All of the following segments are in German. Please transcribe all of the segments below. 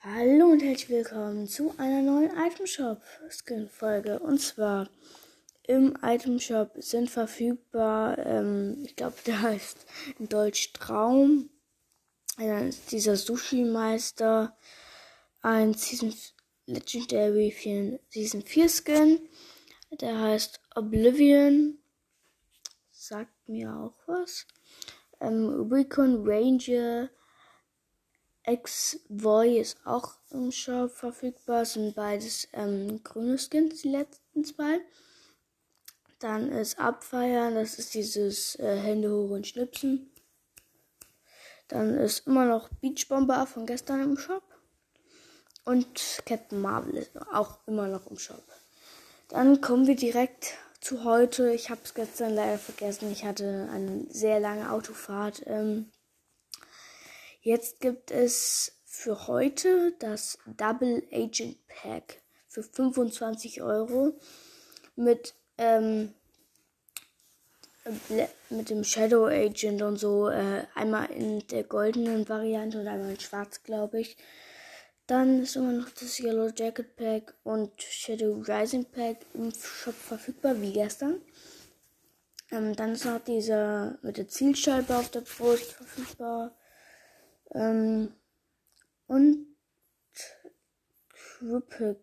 Hallo und herzlich willkommen zu einer neuen Item Shop Skin Folge. Und zwar im Item Shop sind verfügbar, ähm, ich glaube, der heißt in Deutsch Traum. Dann ist dieser Sushi Meister, ein Season Legendary Season 4 Skin. Der heißt Oblivion. Sagt mir auch was. Ähm, Recon Ranger X-Voy ist auch im Shop verfügbar. Sind beides ähm, grüne Skins, die letzten zwei. Dann ist Abfeiern, das ist dieses äh, Hände hoch und schnipsen. Dann ist immer noch Beach Bomber von gestern im Shop. Und Captain Marvel ist auch immer noch im Shop. Dann kommen wir direkt zu heute. Ich habe es gestern leider vergessen. Ich hatte eine sehr lange Autofahrt. Ähm, Jetzt gibt es für heute das Double Agent Pack für 25 Euro mit, ähm, mit dem Shadow Agent und so. Äh, einmal in der goldenen Variante und einmal in schwarz, glaube ich. Dann ist immer noch das Yellow Jacket Pack und Shadow Rising Pack im Shop verfügbar, wie gestern. Ähm, dann ist noch dieser mit der Zielscheibe auf der Brust verfügbar. Ähm, und Crippled.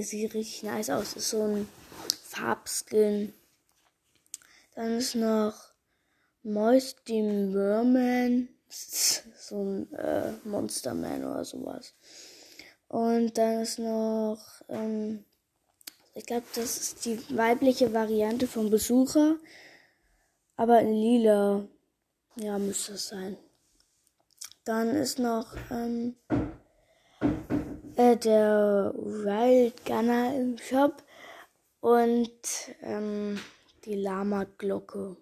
Sieht richtig nice aus. Ist so ein Farbskin. Dann ist noch Moisty Merman. So ein äh, Monsterman oder sowas. Und dann ist noch, ähm, ich glaube, das ist die weibliche Variante vom Besucher. Aber in lila. Ja, müsste es sein. Dann ist noch ähm, äh, der Wild Gunner im Shop und ähm, die Lama-Glocke.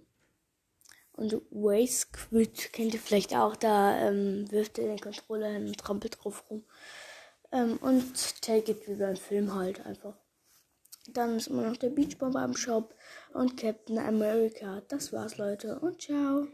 Und Waze Squid kennt ihr vielleicht auch, da ähm, wirft er den Controller hin und trampelt drauf rum. Ähm, und Take It wie beim Film halt einfach. Dann ist immer noch der Beach Bomber im Shop und Captain America. Das war's, Leute. Und ciao.